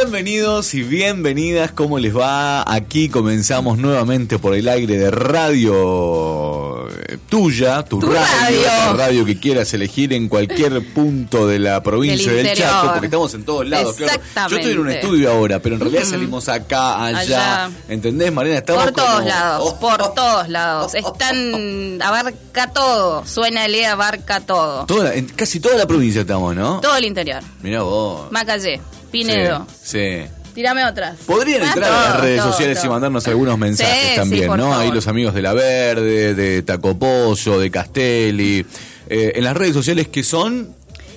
Bienvenidos y bienvenidas, ¿cómo les va? Aquí comenzamos nuevamente por el aire de radio eh, tuya, tu, Tu radio, radio. la radio que quieras elegir en cualquier punto de la provincia Del del. Chaco, porque estamos en todos lados. claro. Yo estoy en un estudio ahora, pero en realidad salimos acá, allá, Allá. ¿entendés, Mariana? Estamos Por todos como- lados, Oh, por oh, todos lados. Están, abarca todo. Suena el abarca todo. toda en casi toda la provincia estamos, ¿no? Todo el interior. Mirá vos. Macallé, Pinedo. Sí. sí. Tírame otras. Podrían entrar todo, a las redes todo, sociales y mandarnos algunos mensajes Sí, también, ¿no? Ahí los amigos de La Verde, de Tacopozo, de Castelli. Eh, en las redes sociales que son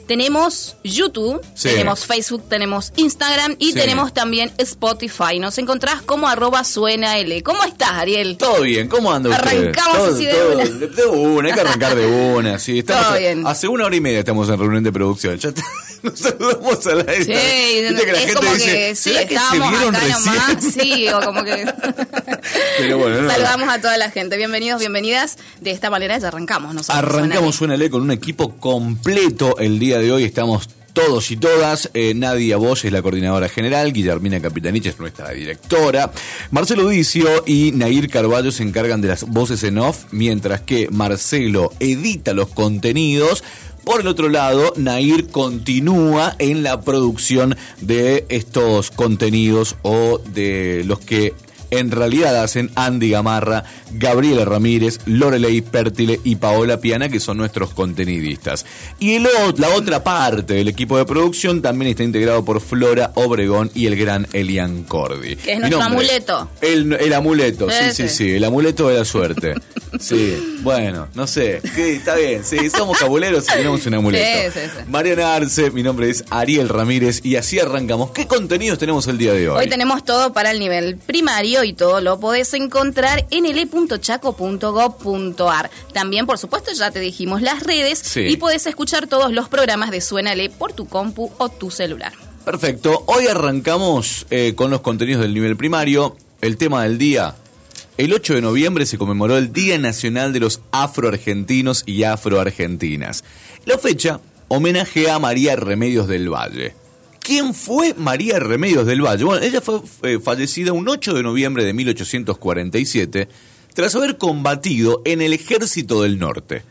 Tenemos YouTube, Sí. tenemos Facebook, tenemos Instagram y Sí. tenemos también Spotify. Nos encontrás como arroba suena L. ¿Cómo estás, Ariel? todo bien, ¿cómo anda usted? Arrancamos Todo- así de todo- una. De, una, hay que arrancar de una, sí. Estamos Todo bien. Hace una hora y media estamos en reunión de producción. Ya nos saludamos al aire. Sí, Viste que la es gente como dice, que sí, ¿será que estábamos vieron acá recién? nomás, sí, o como que... Pero bueno, no. Saludamos a toda la gente, bienvenidos, bienvenidas. De esta manera ya arrancamos nosotros. Arrancamos Ley con un equipo completo el día de hoy. Estamos todos y todas. Eh, Nadia Bosch es la coordinadora general. Guillermina Capitanich es nuestra directora. Marcelo Dicio y Nair Carballo se encargan de las voces en off, mientras que Marcelo edita los contenidos. Por el otro lado, Nair continúa en la producción de estos contenidos o de los que en realidad hacen Andy Gamarra, Gabriela Ramírez, Lorelei Pértile y Paola Piana, que son nuestros contenidistas. Y el la otra parte del equipo de producción también está integrado por Flora Obregón y el gran Elian Cordi. Que es Mi nuestro nombre, amuleto. El, el amuleto, sí, sí, sí, el amuleto de la suerte. Sí, bueno, no sé. Sí, está bien, sí, somos cabuleros y tenemos un amuleto. Sí, sí, sí. Mariana Arce, mi nombre es Ariel Ramírez y así arrancamos. ¿Qué contenidos tenemos el día de hoy? Hoy tenemos todo para el nivel primario y todo lo podés encontrar en ele.chaco.gov.ar. También, por supuesto, ya te dijimos las redes Sí. y podés escuchar todos los programas de Suena L por tu compu o tu celular. Perfecto. Hoy arrancamos eh, con los contenidos del nivel primario. El tema del día. El 8 de noviembre se conmemoró el Día Nacional de los Afroargentinos y Afroargentinas. La fecha homenajea a María Remedios del Valle. ¿Quién fue María Remedios del Valle? Bueno, ella fue eh, fallecida un 8 de noviembre de 1847 tras haber combatido en el Ejército del Norte.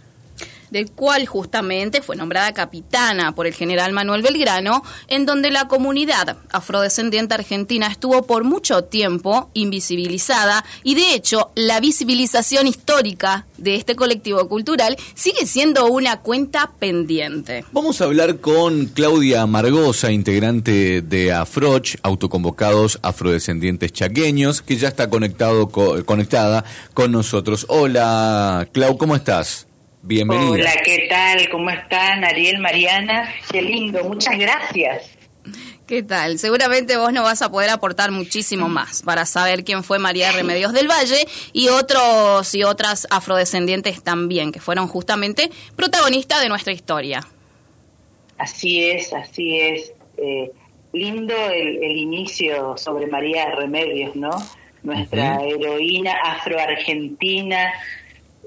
Del cual justamente fue nombrada capitana por el general Manuel Belgrano, en donde la comunidad afrodescendiente argentina estuvo por mucho tiempo invisibilizada y de hecho la visibilización histórica de este colectivo cultural sigue siendo una cuenta pendiente. Vamos a hablar con Claudia Margosa, integrante de Afroch, autoconvocados afrodescendientes chaqueños, que ya está conectado co- conectada con nosotros. Hola, Clau, ¿cómo estás? Bienvenida. Hola, ¿qué tal? ¿Cómo están? Ariel, Mariana. Qué lindo, muchas gracias. ¿Qué tal? Seguramente vos no vas a poder aportar muchísimo más para saber quién fue María Remedios del Valle y otros y otras afrodescendientes también, que fueron justamente protagonistas de nuestra historia. Así es, así es. Eh, lindo el, el inicio sobre María Remedios, ¿no? Nuestra heroína afroargentina,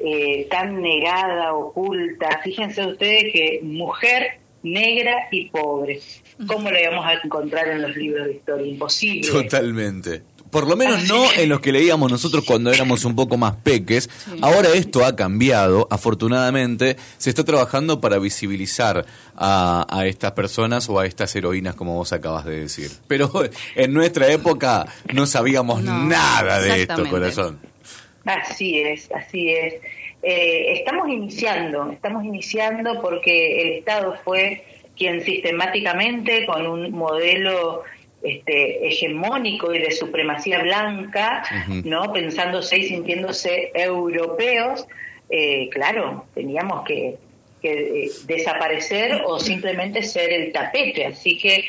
eh, tan negada, oculta. Fíjense ustedes que mujer negra y pobre. ¿Cómo la íbamos a encontrar en los libros de historia? Imposible. Totalmente. Por lo menos no en los que leíamos nosotros cuando éramos un poco más peques. Ahora esto ha cambiado, afortunadamente. Se está trabajando para visibilizar a, a, estas personas o a estas heroínas, como vos acabas de decir. Pero en nuestra época no sabíamos nada de esto, corazón. Así es, así es. Eh, estamos iniciando, estamos iniciando porque el Estado fue quien sistemáticamente con un modelo este, hegemónico y de supremacía blanca, ¿no? Pensándose y sintiéndose europeos, eh, claro, teníamos que, eh, desaparecer o simplemente ser el tapete. Así que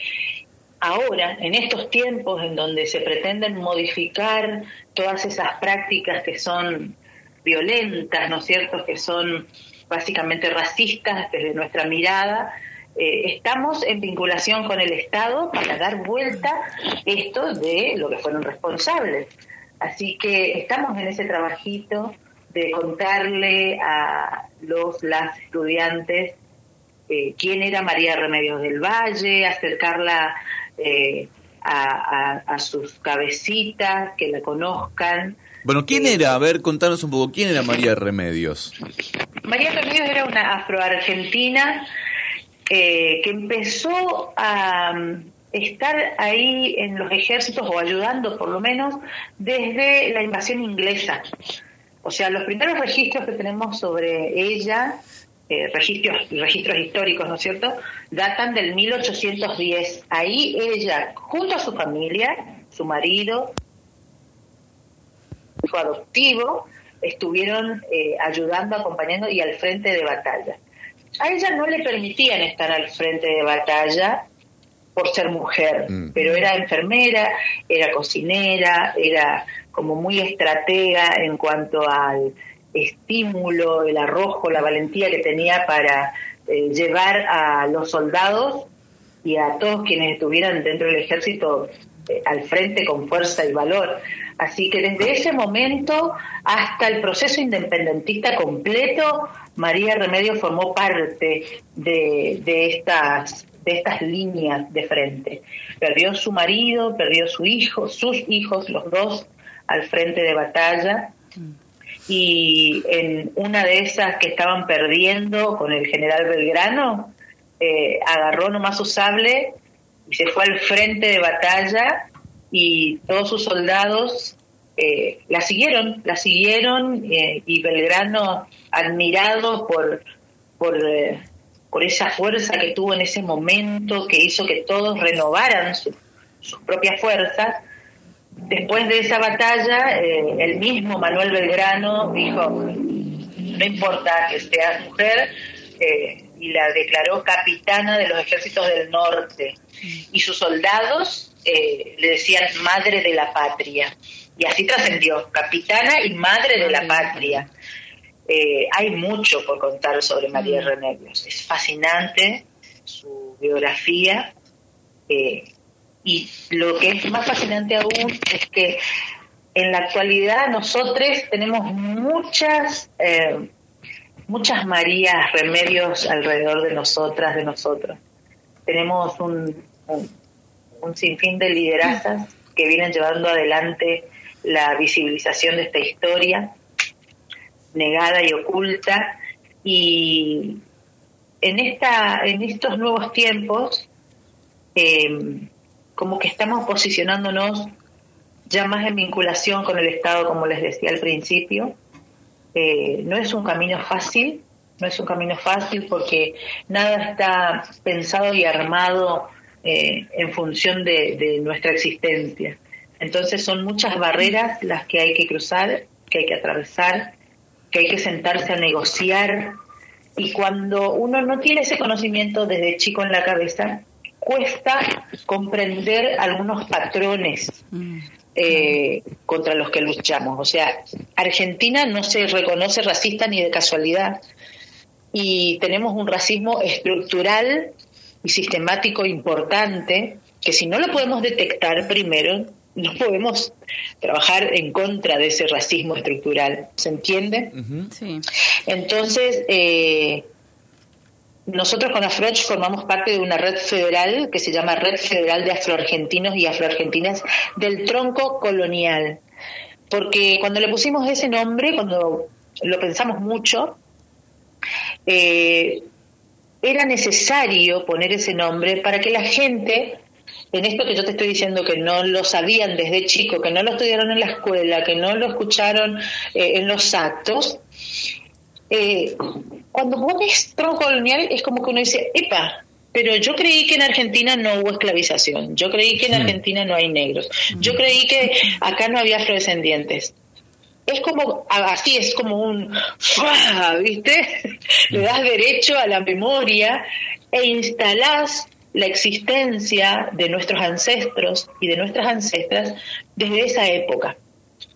ahora, en estos tiempos en donde se pretenden modificar todas esas prácticas que son violentas, ¿no es cierto?, que son básicamente racistas desde nuestra mirada, eh, estamos en vinculación con el Estado para dar vuelta esto de lo que fueron responsables. Así que estamos en ese trabajito de contarle a los las estudiantes eh, quién era María Remedios del Valle, acercarla eh, a, a, sus cabecitas, que la conozcan. Bueno, ¿quién era? A ver, contanos un poco, ¿quién era María Remedios? María Remedios era una afroargentina eh, que empezó a um, estar ahí en los ejércitos o ayudando por lo menos desde la invasión inglesa. O sea, los primeros registros que tenemos sobre ella, eh, registros, registros históricos, ¿no es cierto?, datan del 1810. Ahí ella, junto a su familia, su marido, su adoptivo, estuvieron eh, ayudando, acompañando y al frente de batalla a ella no le permitían estar al frente de batalla por ser mujer, mm. pero era enfermera, era cocinera, era como muy estratega en cuanto al estímulo, el arrojo, la valentía que tenía para eh, llevar a los soldados y a todos quienes estuvieran dentro del ejército eh, al frente con fuerza y valor. Así que desde ese momento hasta el proceso independentista completo, María Remedio formó parte de, estas de estas líneas de frente. Perdió su marido, perdió su hijo, sus hijos, los dos, al frente de batalla. Y en una de esas que estaban perdiendo con el general Belgrano, eh, agarró nomás su sable y se fue al frente de batalla y todos sus soldados eh, la siguieron, la siguieron eh, y Belgrano, admirado por, por, por esa fuerza que tuvo en ese momento, que hizo que todos renovaran sus propias fuerzas, después de esa batalla, el mismo Manuel Belgrano dijo, no importa que sea mujer, y la declaró capitana de los ejércitos del norte. Y sus soldados le decían madre de la patria y así trascendió, capitana y madre de la patria. Eh, hay mucho por contar sobre María mm. Remedios. Es fascinante su biografía eh, y lo que es más fascinante aún es que en la actualidad nosotros tenemos muchas eh, muchas Marías Remedios alrededor de nosotras, de nosotros. Tenemos un, un, un sinfín de liderazas que vienen llevando adelante la visibilización de esta historia negada y oculta y en esta en estos nuevos tiempos eh, como que estamos posicionándonos ya más en vinculación con el Estado como les decía al principio eh, no es un camino fácil no es un camino fácil porque nada está pensado y armado eh, en función de nuestra existencia entonces son muchas barreras las que hay que cruzar, que hay que atravesar, que hay que sentarse a negociar. Y cuando uno no tiene ese conocimiento desde chico en la cabeza, cuesta comprender algunos patrones mm. eh, contra los que luchamos. O sea, Argentina no se reconoce racista ni de casualidad. Y tenemos un racismo estructural y sistemático importante que si no lo podemos detectar primero, no podemos trabajar en contra de ese racismo estructural, ¿se entiende? Sí. Entonces, eh, nosotros con Afroch formamos parte de una red federal que se llama Red Federal de Afroargentinos y Afroargentinas del Tronco Colonial. Porque cuando le pusimos ese nombre, cuando lo pensamos mucho, eh, era necesario poner ese nombre para que la gente, en esto que yo te estoy diciendo, que no lo sabían desde chico, que no lo estudiaron en la escuela, que no lo escucharon eh, en los actos, eh, cuando pones tronco colonial es como que uno dice, epa, pero yo creí que en Argentina no hubo esclavización, yo creí que en Argentina no hay negros, yo creí que acá no había afrodescendientes. Es como, así es como un, ¿viste? Le das derecho a la memoria e instalás la existencia de nuestros ancestros y de nuestras ancestras desde esa época.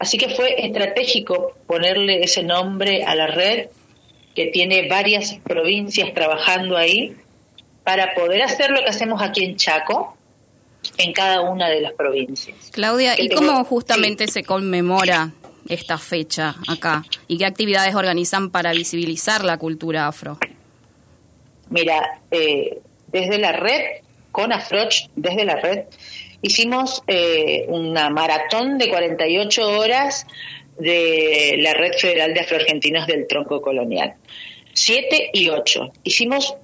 Así que fue estratégico ponerle ese nombre a la red que tiene varias provincias trabajando ahí para poder hacer lo que hacemos aquí en Chaco, en cada una de las provincias. Claudia, ¿y cómo justamente se conmemora esta fecha acá? ¿Y qué actividades organizan para visibilizar la cultura afro? Mira, eh, desde la red, con Afroch, desde la red, hicimos eh, una maratón de 48 horas de la Red Federal de Afroargentinos del Tronco Colonial. Siete y ocho. Hicimos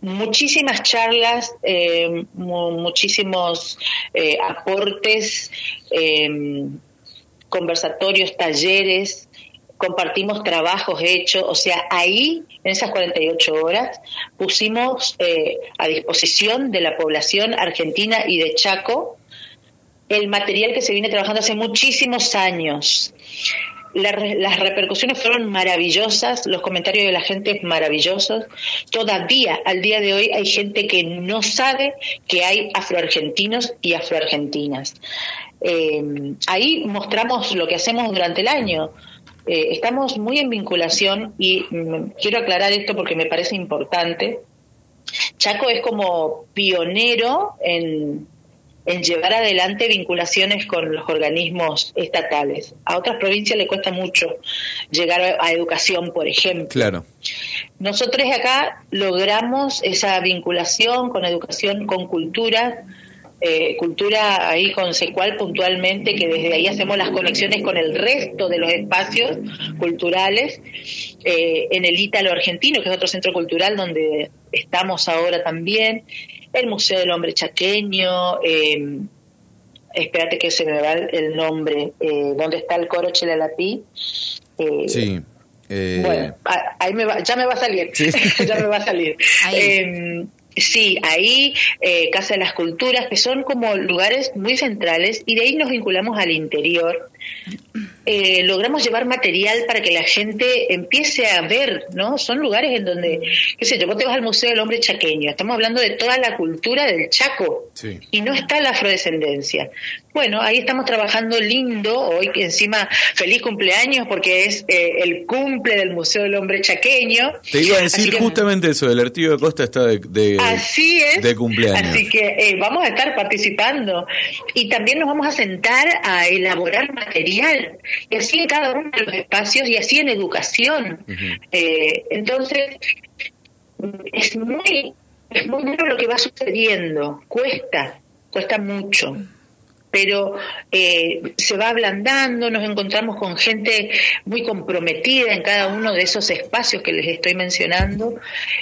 muchísimas charlas, eh, muchísimos eh, aportes, eh, conversatorios, talleres, compartimos trabajos hechos, o sea, ahí, en esas 48 horas, pusimos a disposición de la población argentina y de Chaco el material que se viene trabajando hace muchísimos años. las repercusiones fueron maravillosas, los comentarios de la gente maravillosos. Todavía, al día de hoy, hay gente que no sabe que hay afroargentinos y afroargentinas. Eh, ahí mostramos lo que hacemos durante el año. Eh, estamos muy en vinculación y mm, quiero aclarar esto porque me parece importante. Chaco es como pionero en, en llevar adelante vinculaciones con los organismos estatales. A otras provincias le cuesta mucho llegar a educación, por ejemplo. Claro. Nosotros acá logramos esa vinculación con educación, con cultura, eh, cultura ahí con Secual puntualmente, que desde ahí hacemos las conexiones con el resto de los espacios culturales, eh, en el Ítalo Argentino, que es otro centro cultural donde estamos ahora también, el Museo del Hombre Chaqueño, eh, espérate que se me va el nombre, eh, donde está el coro Chelalatí. Eh, sí. Eh, bueno, ahí me va, ya me va a salir, ya me va a salir. Em, sí, ahí Casa de las Culturas, que son como lugares muy centrales, y de ahí nos vinculamos al interior eh, logramos llevar material para que la gente empiece a ver, ¿no? Son lugares en donde, qué sé yo, vos te vas al Museo del Hombre Chaqueño, estamos hablando de toda la cultura del Chaco y no está la afrodescendencia. Bueno, ahí estamos trabajando lindo, hoy que encima feliz cumpleaños porque es eh, el cumple del Museo del Hombre Chaqueño. Te iba a decir justamente eso, el Artigo de Costa está de, de, así es, de cumpleaños. Así que eh, vamos a estar participando y también nos vamos a sentar a elaborar material y así en cada uno de los espacios y así en educación. Eh, entonces, es muy, es muy duro lo que va sucediendo, cuesta, cuesta mucho pero eh, se va ablandando, nos encontramos con gente muy comprometida en cada uno de esos espacios que les estoy mencionando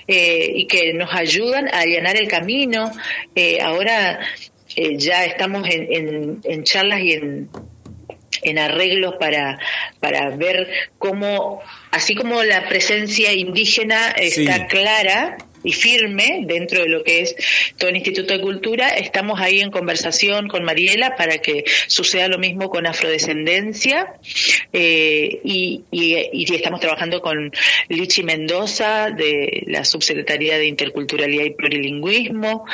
eh, y que nos ayudan a allanar el camino. ahora ya estamos en, en charlas y en en arreglos para, para ver cómo, así como la presencia indígena está clara, y firme dentro de lo que es todo el Instituto de Cultura. Estamos ahí en conversación con Mariela para que suceda lo mismo con afrodescendencia eh, y, y, estamos trabajando con Lichi Mendoza de la Subsecretaría de Interculturalidad y Plurilingüismo.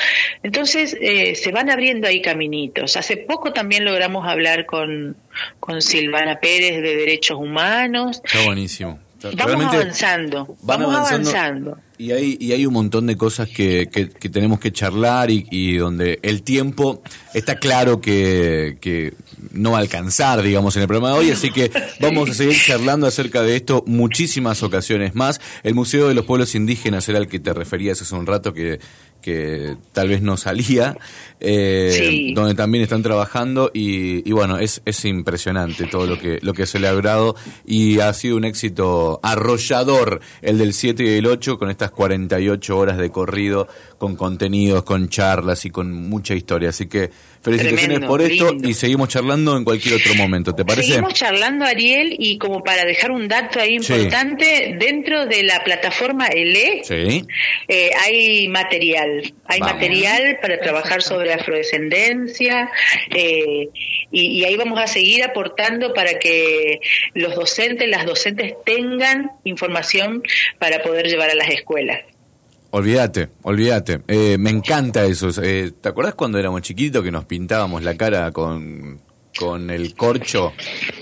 Entonces eh, se van abriendo ahí caminitos. Hace poco también logramos hablar con, con Silvana Pérez de Derechos Humanos. Está buenísimo. Vamos avanzando, vamos avanzando Y hay, y hay un montón de cosas que, que, tenemos que charlar y, y, donde el tiempo está claro que, que no va a alcanzar, digamos, en el programa de hoy, así que vamos a seguir charlando acerca de esto muchísimas ocasiones más. El Museo de los Pueblos Indígenas era el que te referías hace un rato que que tal vez no salía, eh, donde también están trabajando y, y, bueno, es, es impresionante todo lo que, lo que se le ha logrado y ha sido un éxito arrollador el del 7 y el 8 con estas 48 horas de corrido, con contenidos, con charlas y con mucha historia. Así que Felicitaciones por esto y seguimos charlando en cualquier otro momento, ¿te parece? Seguimos charlando, Ariel, y como para dejar un dato ahí importante, dentro de la plataforma ELE eh, hay material, hay material para trabajar sobre afrodescendencia eh, y, ahí vamos a seguir aportando para que los docentes, las docentes tengan información para poder llevar a las escuelas. Olvídate, olvídate. Eh, me encanta eso. Eh, ¿Te acordás cuando éramos chiquitos que nos pintábamos la cara con con el corcho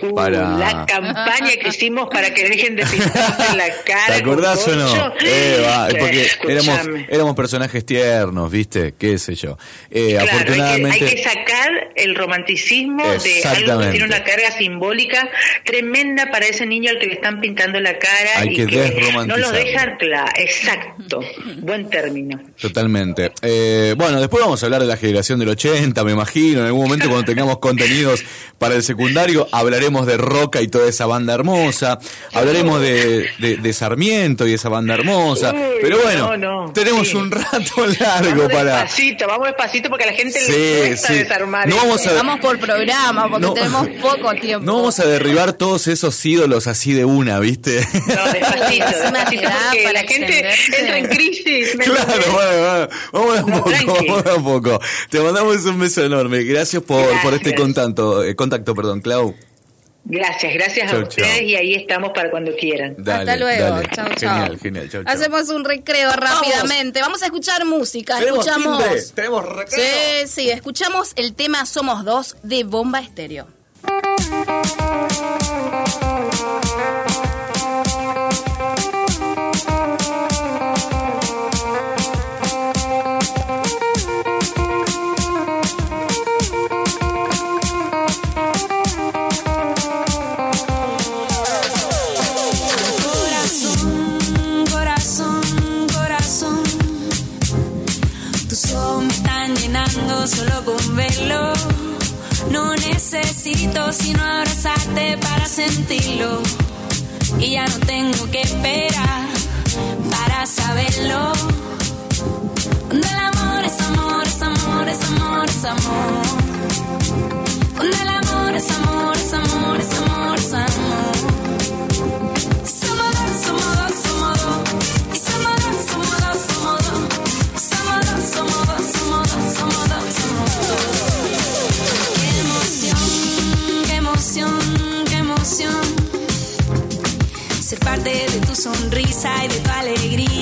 uh, para la campaña que hicimos para que dejen de pintarse la cara. ¿Te acordás o no? Eh, porque éramos, éramos personajes tiernos, ¿viste? ¿Qué sé yo? Eh, afortunadamente... hay, que, sacar el romanticismo de algo que tiene una carga simbólica tremenda para ese niño al que le están pintando la cara hay y que, que no lo dejan claro. Exacto, buen término. Totalmente. Eh, bueno, después vamos a hablar de la generación del 80, me imagino, en algún momento cuando tengamos contenidos para el secundario hablaremos de Roca y toda esa banda hermosa, hablaremos de, de, Sarmiento y esa banda hermosa, pero bueno, tenemos un rato largo vamos para... Despacito, vamos despacito porque a la gente le cuesta desarmar. No vamos, a... vamos por programa porque tenemos poco tiempo. No vamos a derribar todos esos ídolos así de una, ¿viste? No, despacito, despacito porque la gente entra en crisis. Claro, bueno, vamos a poco, vamos a poco. Te mandamos un beso enorme. Gracias por, por este contacto. Eh, contacto, perdón, Clau. Gracias, gracias a ustedes y ahí estamos para cuando quieran. Hasta luego, chao, chao. Genial, chao, Hacemos un recreo rápidamente. Vamos, a escuchar música. escuchamos. Tenemos recreo. Sí, sí, escuchamos el tema Somos Dos de Bomba Estéreo. Abrazarte sonrisa y de tu alegría.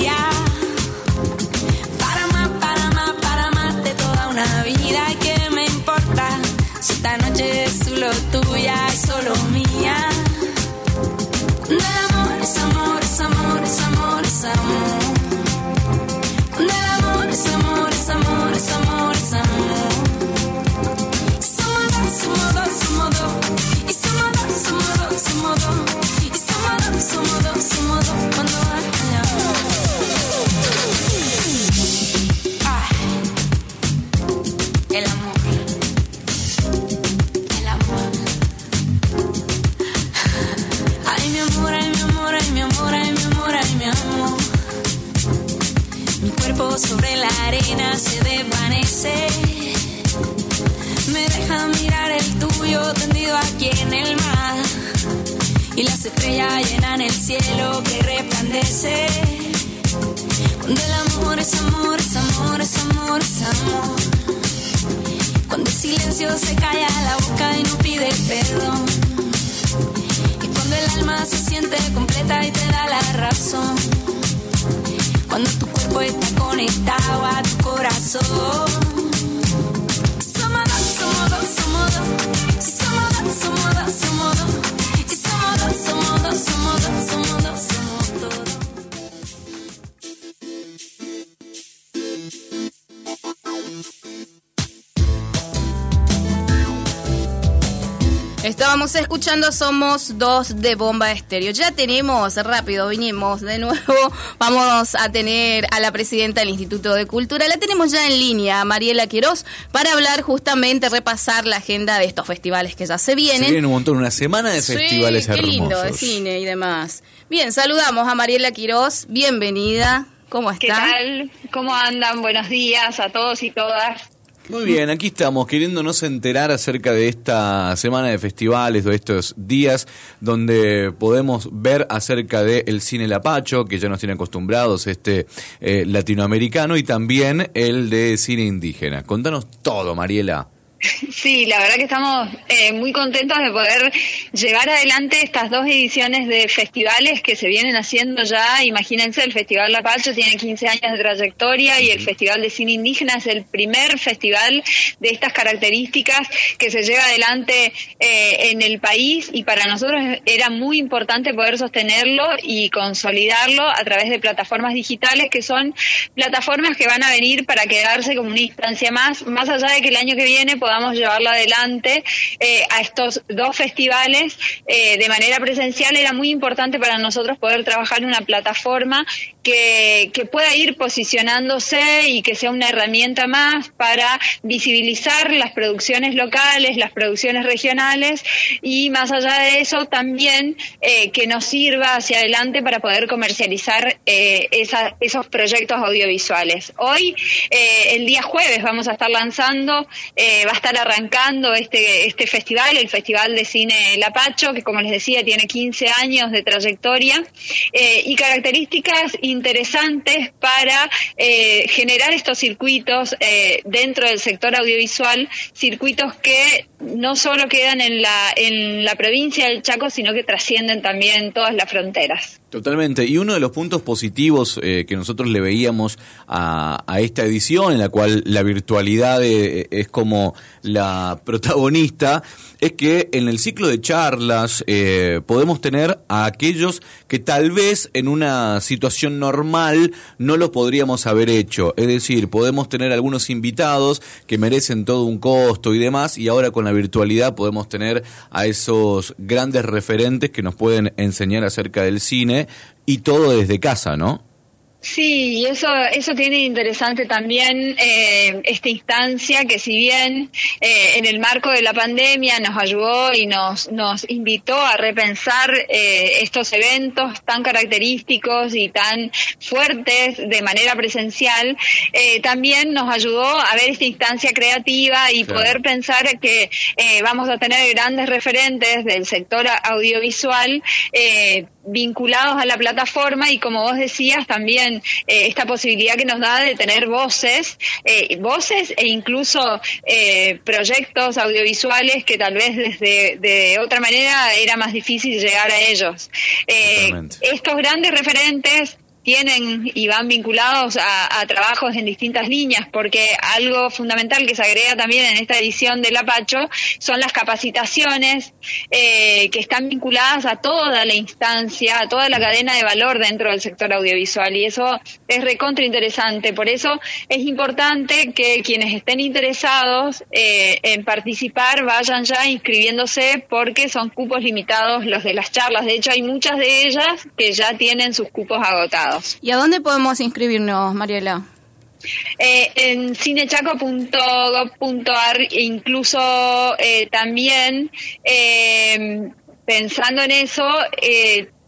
Aquí en el mar y las estrellas llenan el cielo que resplandece. Cuando el amor es amor, es amor, es amor, es amor. Cuando el silencio se calla la boca y no pide perdón. Y cuando el alma se siente completa y te da la razón. Cuando tu cuerpo está conectado a tu corazón. Somos dos, somos dos, somos dos. Somos dos, Estábamos escuchando Somos dos de Bomba Estéreo. Ya tenemos, rápido, vinimos de nuevo. Vamos a tener a la presidenta del Instituto de Cultura. La tenemos ya en línea, Mariela Quiroz, para hablar justamente, repasar la agenda de estos festivales que ya se vienen. Se viene un montón, una semana de festivales sí, qué lindo, de cine y demás. Bien, saludamos a Mariela Quiroz. Bienvenida. ¿Cómo está? ¿Qué tal? ¿Cómo andan? Buenos días a todos y todas. Muy bien, aquí estamos queriéndonos enterar acerca de esta semana de festivales, de estos días donde podemos ver acerca del el cine Lapacho, que ya nos tiene acostumbrados, este eh, latinoamericano, y también el de cine indígena. Contanos todo, Mariela. Sí, la verdad que estamos eh, muy contentos de poder llevar adelante estas dos ediciones de festivales que se vienen haciendo ya. Imagínense, el Festival La Pacho tiene 15 años de trayectoria y el Festival de Cine Indígena es el primer festival de estas características que se lleva adelante eh, en el país y para nosotros era muy importante poder sostenerlo y consolidarlo a través de plataformas digitales que son plataformas que van a venir para quedarse como una instancia más, más allá de que el año que viene podamos llevarlo adelante eh, a estos dos festivales eh, de manera presencial, era muy importante para nosotros poder trabajar una plataforma que, pueda ir posicionándose y que sea una herramienta más para visibilizar las producciones locales, las producciones regionales y más allá de eso también eh, que nos sirva hacia adelante para poder comercializar esa, esos proyectos audiovisuales. Hoy, el día jueves, vamos a estar lanzando, va estar arrancando este, este festival, el Festival de Cine Lapacho, que como les decía tiene 15 años de trayectoria eh, y características interesantes para eh, generar estos circuitos eh, dentro del sector audiovisual, circuitos que no solo quedan en la, en la provincia del Chaco, sino que trascienden también todas las fronteras. Totalmente. Y uno de los puntos positivos que nosotros le veíamos a, esta edición, en la cual la virtualidad es como la protagonista, es que en el ciclo de charlas eh, podemos tener a aquellos que tal vez en una situación normal no lo podríamos haber hecho. Es decir, podemos tener algunos invitados que merecen todo un costo y demás, y ahora con la virtualidad podemos tener a esos grandes referentes que nos pueden enseñar acerca del cine y todo desde casa, ¿no? Sí, y eso, eso tiene interesante también eh, esta instancia que si bien eh, en el marco de la pandemia nos ayudó y nos, nos invitó a repensar eh, estos eventos tan característicos y tan fuertes de manera presencial, también nos ayudó a ver esta instancia creativa y poder pensar que vamos a tener grandes referentes del sector audiovisual vinculados a la plataforma y como vos decías también eh, esta posibilidad que nos da de tener voces, eh, voces e incluso eh, proyectos audiovisuales que tal vez desde de otra manera era más difícil llegar a ellos. estos grandes referentes tienen y van vinculados a, trabajos en distintas líneas, porque algo fundamental que se agrega también en esta edición del Apacho son las capacitaciones eh, que están vinculadas a toda la instancia, a toda la cadena de valor dentro del sector audiovisual, y eso es recontra interesante. Por eso es importante que quienes estén interesados eh, en participar vayan ya inscribiéndose, porque son cupos limitados los de las charlas. De hecho, hay muchas de ellas que ya tienen sus cupos agotados. ¿Y a dónde podemos inscribirnos, Mariela? Eh, en cinechaco.gov.ar incluso eh, también eh, pensando en eso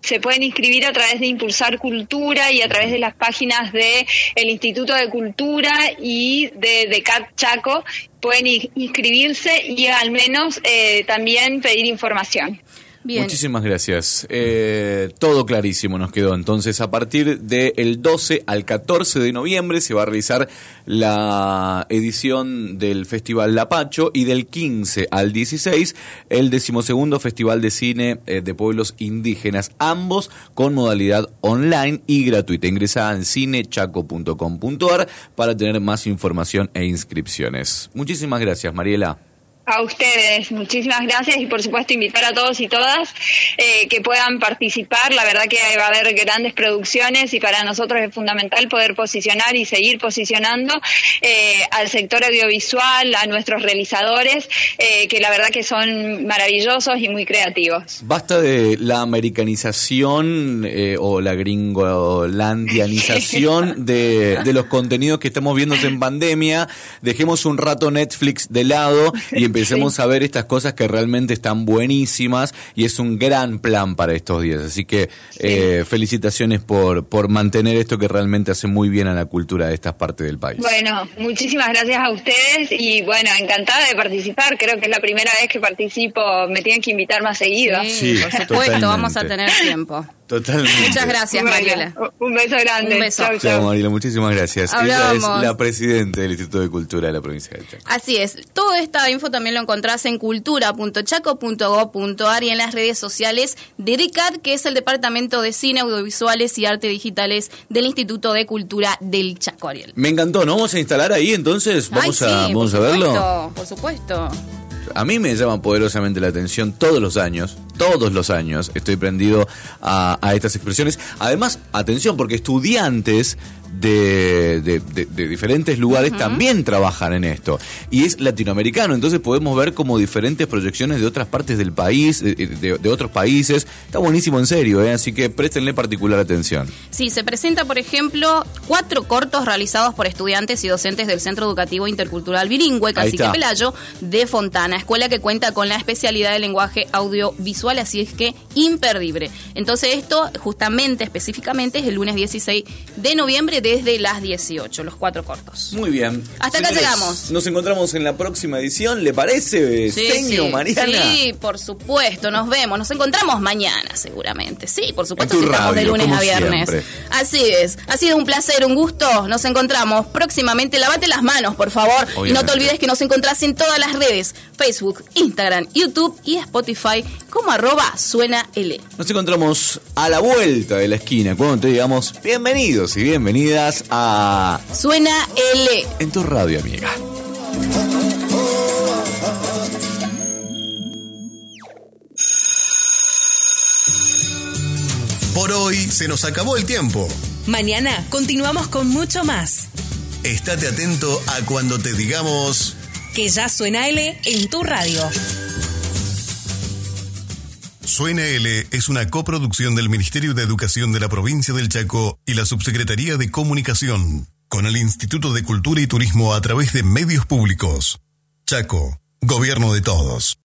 se pueden inscribir a través de Impulsar Cultura y a través de las páginas de el Instituto de Cultura y de, de CAT Chaco pueden inscribirse y al menos también pedir información. Muchísimas gracias. Eh, todo clarísimo nos quedó. Entonces, a partir del 12 al 14 de noviembre se va a realizar la edición del Festival Lapacho y del 15 al 16 el decimosegundo Festival de Cine eh, de Pueblos Indígenas, ambos con modalidad online y gratuita. Ingresa en cinechaco.com.ar para tener más información e inscripciones. Muchísimas gracias, Mariela. A ustedes, muchísimas gracias y por supuesto invitar a todos y todas eh, que puedan participar. La verdad que va a haber grandes producciones y para nosotros es fundamental poder posicionar y seguir posicionando eh, al sector audiovisual, a nuestros realizadores, eh, que la verdad que son maravillosos y muy creativos. Basta de la americanización o la gringolandianización de, de los contenidos que estamos viendo en pandemia. Dejemos un rato Netflix de lado y empecemos empecemos a ver estas cosas que realmente están buenísimas y es un gran plan para estos días. Así que eh, felicitaciones por, por mantener esto que realmente hace muy bien a la cultura de estas partes del país. Bueno, muchísimas gracias a ustedes y bueno, encantada de participar. Creo que es la primera vez que participo. Me tienen que invitar más seguido. Sí, por supuesto, vamos a tener tiempo. Totalmente. Muchas gracias, Mariela. Un beso grande. Un beso. Chao, Mariela, muchísimas gracias. Ella es la presidenta del Instituto de Cultura de la provincia de Chaco. Así es. Toda esta info también lo encontrás en cultura.chaco.gov.ar y en las redes sociales de DECAD, que es el Departamento de Cine, Audiovisuales y Arte Digitales del Instituto de Cultura del Chaco, Ariel. Me encantó, ¿no? Vamos a instalar ahí entonces. Vamos a, vamos a verlo. Por supuesto a mí me llama poderosamente la atención todos los años, todos los años estoy prendido a, a estas expresiones. Además, atención, porque estudiantes de, de, diferentes lugares también trabajan en esto. Y es latinoamericano, entonces podemos ver como diferentes proyecciones de otras partes del país, de, otros países. Está buenísimo en serio, ¿eh? así que préstenle particular atención. Sí, se presenta, por ejemplo, cuatro cortos realizados por estudiantes y docentes del Centro Educativo Intercultural Bilingüe Cacique Pelayo de Fontana, escuela que cuenta con la especialidad de lenguaje audiovisual, así es que imperdible. Entonces esto justamente, específicamente, es el lunes 16 de noviembre desde las 18, los cuatro cortos. Muy bien. Hasta acá llegamos. Nos encontramos en la próxima edición, ¿le parece, sí, señor Mariana? Sí, por supuesto, nos vemos, nos encontramos mañana seguramente. Sí, por supuesto, estamos de lunes a viernes. Así es, ha sido un placer, un gusto, nos encontramos próximamente. Lavate las manos, por favor, y no te olvides que nos encontrás en todas las redes, Facebook, Instagram, YouTube y Spotify como arroba suena L. Nos encontramos a la vuelta de la esquina, cuando te digamos bienvenidos y bienvenidos a Suena L en tu radio, amiga. Por hoy se nos acabó el tiempo. Mañana continuamos con mucho más. Estate atento a cuando te digamos que ya suena L en tu radio. Suena L es una coproducción del Ministerio de Educación de la provincia del Chaco y la Subsecretaría de Comunicación, con el Instituto de Cultura y Turismo a través de medios públicos. Chaco, Gobierno de Todos.